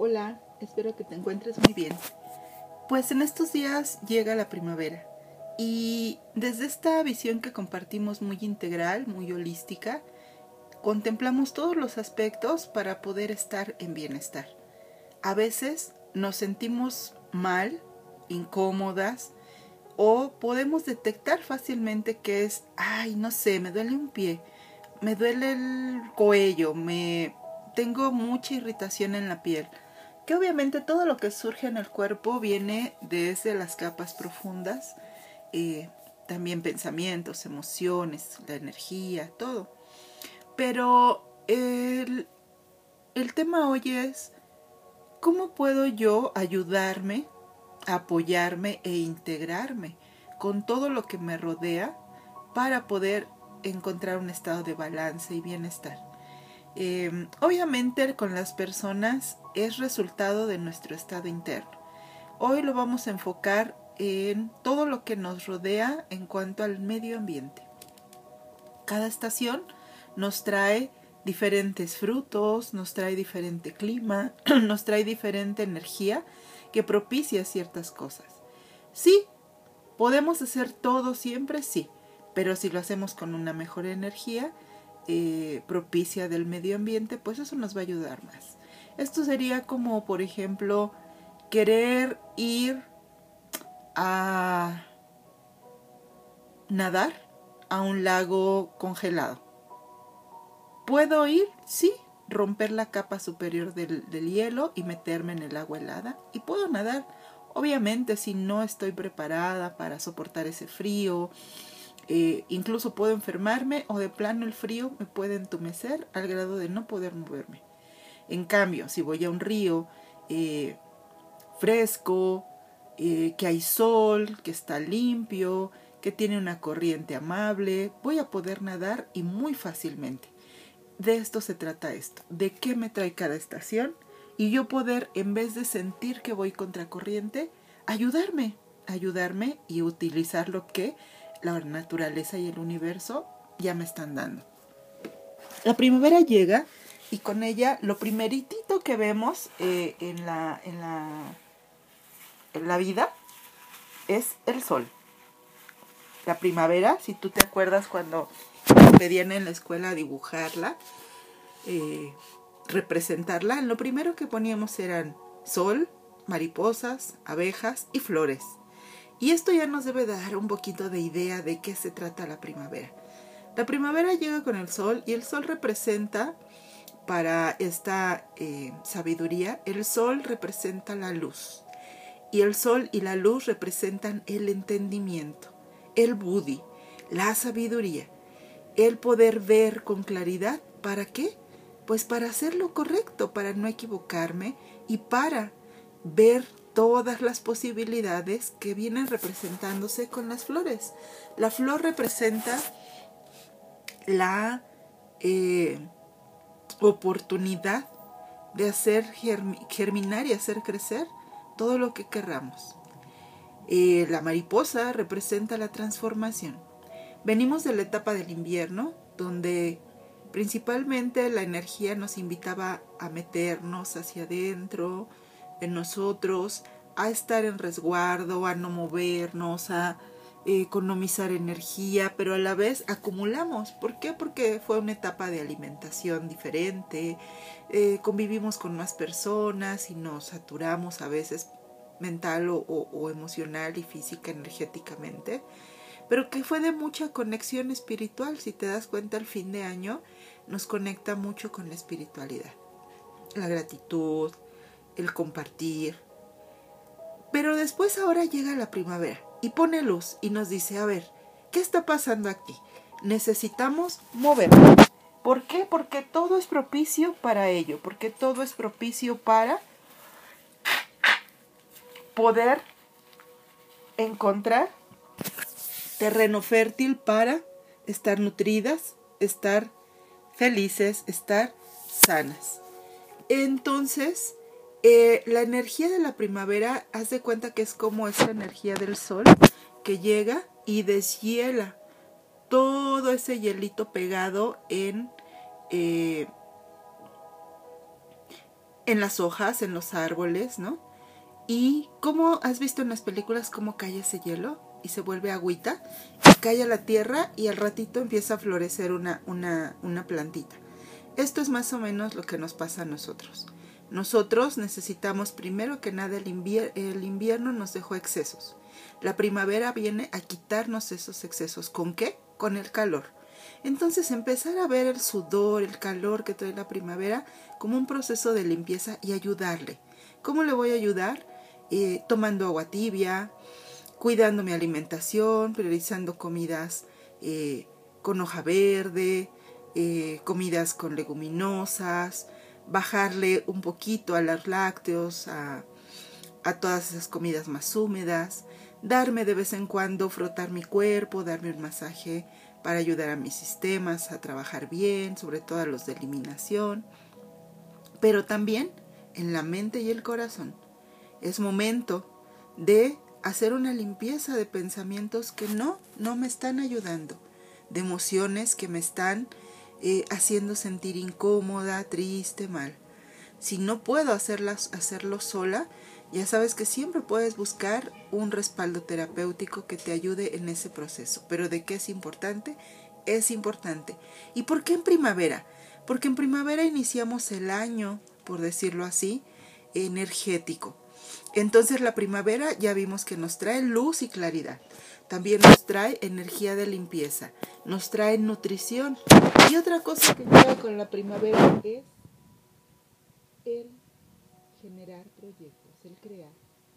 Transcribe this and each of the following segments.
Hola, espero que te encuentres muy bien. Pues en estos días llega la primavera y desde esta visión que compartimos muy integral, muy holística, contemplamos todos los aspectos para poder estar en bienestar. A veces nos sentimos mal, incómodas, o podemos detectar fácilmente que es, ay, no sé, me duele un pie, me duele el cuello, me tengo mucha irritación en la piel. Que obviamente todo lo que surge en el cuerpo viene desde las capas profundas, eh, también pensamientos, emociones, la energía, todo. Pero el, el tema hoy es, ¿cómo puedo yo ayudarme, apoyarme e integrarme con todo lo que me rodea para poder encontrar un estado de balance y bienestar? Eh, obviamente con las personas es resultado de nuestro estado interno. Hoy lo vamos a enfocar en todo lo que nos rodea en cuanto al medio ambiente. Cada estación nos trae diferentes frutos, nos trae diferente clima, nos trae diferente energía que propicia ciertas cosas. Sí, podemos hacer todo siempre, sí, pero si lo hacemos con una mejor energía, eh, propicia del medio ambiente, pues eso nos va a ayudar más. Esto sería como, por ejemplo, querer ir a nadar a un lago congelado. ¿Puedo ir? Sí, romper la capa superior del, del, hielo y meterme en el agua helada. Y puedo nadar. Obviamente, si no estoy preparada para soportar ese frío, eh, incluso puedo enfermarme o de plano el frío me puede entumecer al grado de no poder moverme. En cambio, si voy a un río eh, fresco, eh, que hay sol, que está limpio, que tiene una corriente amable, voy a poder nadar y muy fácilmente. De esto se trata esto, de qué me trae cada estación y yo poder, en vez de sentir que voy contra corriente, ayudarme, ayudarme y utilizar lo que la naturaleza y el universo ya me están dando. La primavera llega y con ella lo primeritito que vemos eh, en, la, en, la, en la vida es el sol. La primavera, si tú te acuerdas cuando pedían en la escuela dibujarla, eh, representarla, lo primero que poníamos eran sol, mariposas, abejas y flores. Y esto ya nos debe dar un poquito de idea de qué se trata la primavera. La primavera llega con el sol y el sol representa, para esta eh, sabiduría, el sol representa la luz. Y el sol y la luz representan el entendimiento, el buddhi, la sabiduría, el poder ver con claridad. ¿Para qué? Pues para hacer lo correcto, para no equivocarme y para ver todas las posibilidades que vienen representándose con las flores. La flor representa la eh, oportunidad de hacer germinar y hacer crecer todo lo que querramos. Eh, la mariposa representa la transformación. Venimos de la etapa del invierno, donde principalmente la energía nos invitaba a meternos hacia adentro, en nosotros, a estar en resguardo, a no movernos, a economizar energía, pero a la vez acumulamos. ¿Por qué? Porque fue una etapa de alimentación diferente, eh, convivimos con más personas y nos saturamos a veces mental o, o emocional y física, energéticamente, pero que fue de mucha conexión espiritual. Si te das cuenta, el fin de año nos conecta mucho con la espiritualidad, la gratitud, el compartir. Pero después ahora llega la primavera y pone luz y nos dice, a ver, ¿qué está pasando aquí? Necesitamos movernos. ¿Por qué? Porque todo es propicio para ello, porque todo es propicio para poder encontrar terreno fértil para estar nutridas, estar felices, estar sanas. Entonces, eh, la energía de la primavera, haz de cuenta que es como esa energía del sol que llega y deshiela todo ese hielito pegado en, eh, en las hojas, en los árboles, ¿no? Y cómo has visto en las películas cómo cae ese hielo y se vuelve agüita, y cae a la tierra y al ratito empieza a florecer una, una, una plantita. Esto es más o menos lo que nos pasa a nosotros. Nosotros necesitamos primero que nada el, invierno nos dejó excesos. La primavera viene a quitarnos esos excesos. ¿Con qué? Con el calor. Entonces empezar a ver el sudor, el calor que trae la primavera como un proceso de limpieza y ayudarle. ¿Cómo le voy a ayudar? Eh, tomando agua tibia, cuidando mi alimentación, priorizando comidas eh, con hoja verde, eh, comidas con leguminosas, bajarle un poquito a los lácteos, a, a todas esas comidas más húmedas, darme de vez en cuando, frotar mi cuerpo, darme un masaje para ayudar a mis sistemas a trabajar bien, sobre todo a los de eliminación, pero también en la mente y el corazón. Es momento de hacer una limpieza de pensamientos que no, no me están ayudando, de emociones que me están eh, haciendo sentir incómoda, triste, mal. Si no puedo hacerlas, hacerlo sola, ya sabes que siempre puedes buscar un respaldo terapéutico que te ayude en ese proceso. Pero ¿de qué es importante? Es importante. ¿Y por qué en primavera? Porque en primavera iniciamos el año, por decirlo así, energético. Entonces la primavera ya vimos que nos trae luz y claridad. También nos trae energía de limpieza, nos trae nutrición. Y otra cosa que llega con la primavera es el generar proyectos el crear,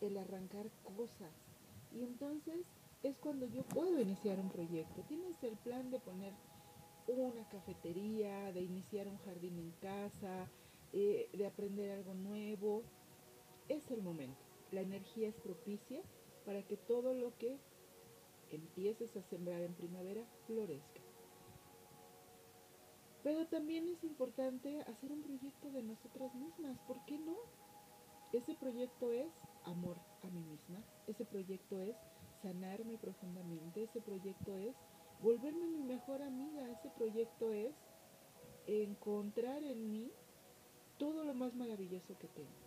el arrancar cosas. Y entonces es cuando yo puedo iniciar un proyecto. Tienes el plan de poner una cafetería, de iniciar un jardín en casa, eh, de aprender algo nuevo. Es el momento. La energía es propicia para que todo lo que empieces a sembrar en primavera florezca. Pero también es importante hacer un proyecto de nosotras mismas. ¿Por qué no? Ese proyecto es amor a mí misma, ese proyecto es sanarme profundamente, ese proyecto es volverme mi mejor amiga, ese proyecto es encontrar en mí todo lo más maravilloso que tengo.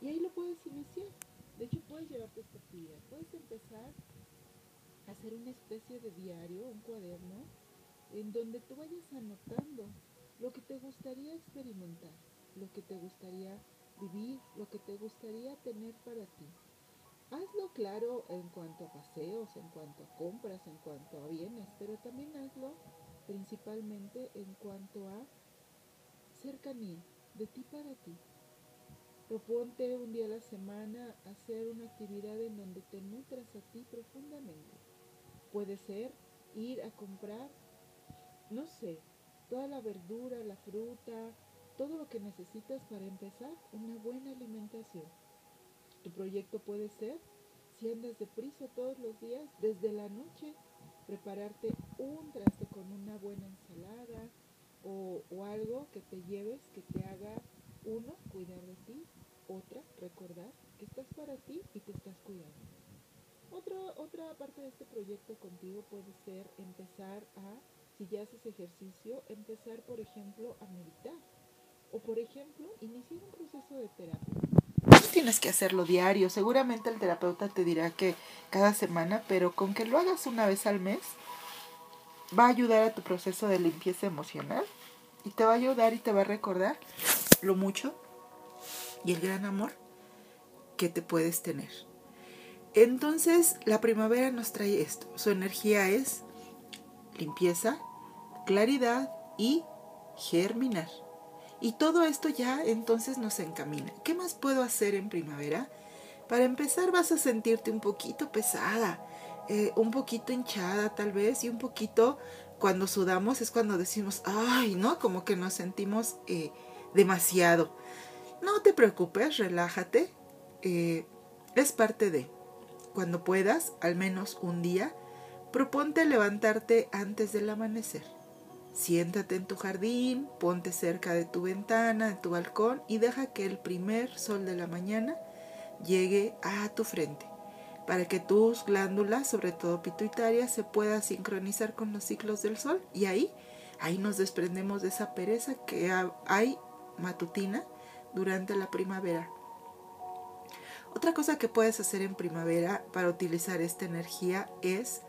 Y ahí lo puedes iniciar. De hecho, puedes llevarte esta actividad. Puedes empezar a hacer una especie de diario, un cuaderno, en donde tú vayas anotando lo que te gustaría experimentar, lo que te gustaría vivir lo que te gustaría tener para ti. Hazlo claro en cuanto a paseos, en cuanto a compras, en cuanto a bienes, pero también hazlo principalmente en cuanto a cercanía, de ti para ti. Proponte un día a la semana hacer una actividad en donde te nutras a ti profundamente. Puede ser ir a comprar, no sé, toda la verdura, la fruta, todo lo que necesitas para empezar una buena alimentación. Tu proyecto puede ser, si andas deprisa todos los días, desde la noche, prepararte un traste con una buena ensalada o, algo que te lleves, que te haga, uno, cuidar de ti, otra, recordar que estás para ti y te estás cuidando. Otra, otra parte de este proyecto contigo puede ser empezar a, si ya haces ejercicio, empezar, por ejemplo, a meditar o por ejemplo, iniciar un proceso de terapia. No tienes que hacerlo diario, seguramente el terapeuta te dirá que cada semana, pero con que lo hagas una vez al mes, va a ayudar a tu proceso de limpieza emocional y te va a ayudar y te va a recordar lo mucho y el gran amor que te puedes tener. Entonces, la primavera nos trae esto. Su energía es limpieza, claridad y germinar. Y todo esto ya entonces nos encamina. ¿Qué más puedo hacer en primavera? Para empezar vas a sentirte un poquito pesada, eh, un poquito hinchada tal vez y un poquito cuando sudamos es cuando decimos, ay, ¿no? Como que nos sentimos eh, demasiado. No te preocupes, relájate. Eh, es parte de. Cuando puedas, al menos un día, proponte levantarte antes del amanecer. Siéntate en tu jardín, ponte cerca de tu ventana, de tu balcón y deja que el primer sol de la mañana llegue a tu frente para que tus glándulas, sobre todo pituitarias, se puedan sincronizar con los ciclos del sol y ahí, ahí nos desprendemos de esa pereza que hay matutina durante la primavera. Otra cosa que puedes hacer en primavera para utilizar esta energía es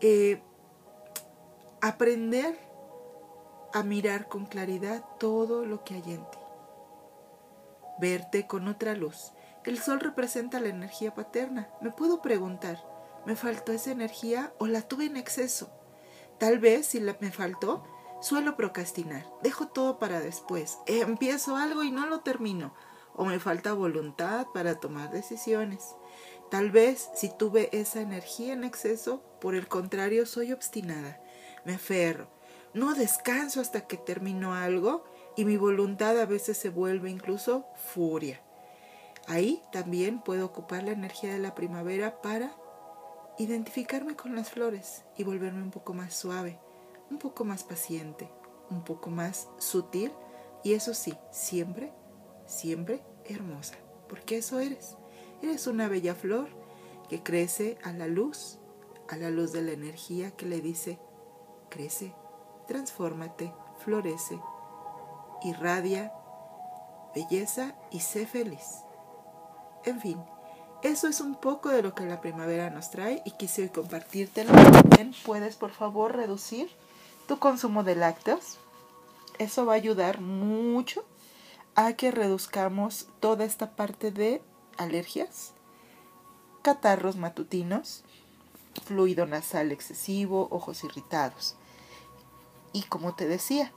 eh, aprender a mirar con claridad todo lo que hay en ti. Verte con otra luz. El sol representa la energía paterna. Me puedo preguntar, ¿me faltó esa energía o la tuve en exceso? Tal vez si me faltó, suelo procrastinar. Dejo todo para después. Empiezo algo y no lo termino. O me falta voluntad para tomar decisiones. Tal vez si tuve esa energía en exceso, por el contrario, soy obstinada. Me aferro. No descanso hasta que termino algo y mi voluntad a veces se vuelve incluso furia. Ahí también puedo ocupar la energía de la primavera para identificarme con las flores y volverme un poco más suave, un poco más paciente, un poco más sutil y eso sí, siempre, siempre hermosa, porque eso eres. Eres una bella flor que crece a la luz, a la luz de la energía que le dice, crece, transfórmate, florece, irradia belleza y sé feliz. En fin, eso es un poco de lo que la primavera nos trae y quise hoy compartírtelo. También puedes, por favor, reducir tu consumo de lácteos. Eso va a ayudar mucho a que reduzcamos toda esta parte de alergias, catarros matutinos, fluido nasal excesivo, ojos irritados. Y como te decía,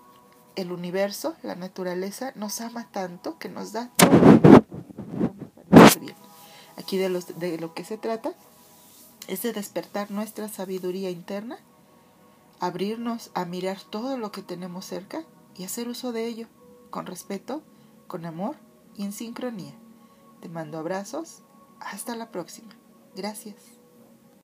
el universo, la naturaleza, nos ama tanto que nos da todo Aquí de, de lo que se trata es de despertar nuestra sabiduría interna, abrirnos a mirar todo lo que tenemos cerca y hacer uso de ello, con respeto, con amor y en sincronía. Te mando abrazos. Hasta la próxima. Gracias.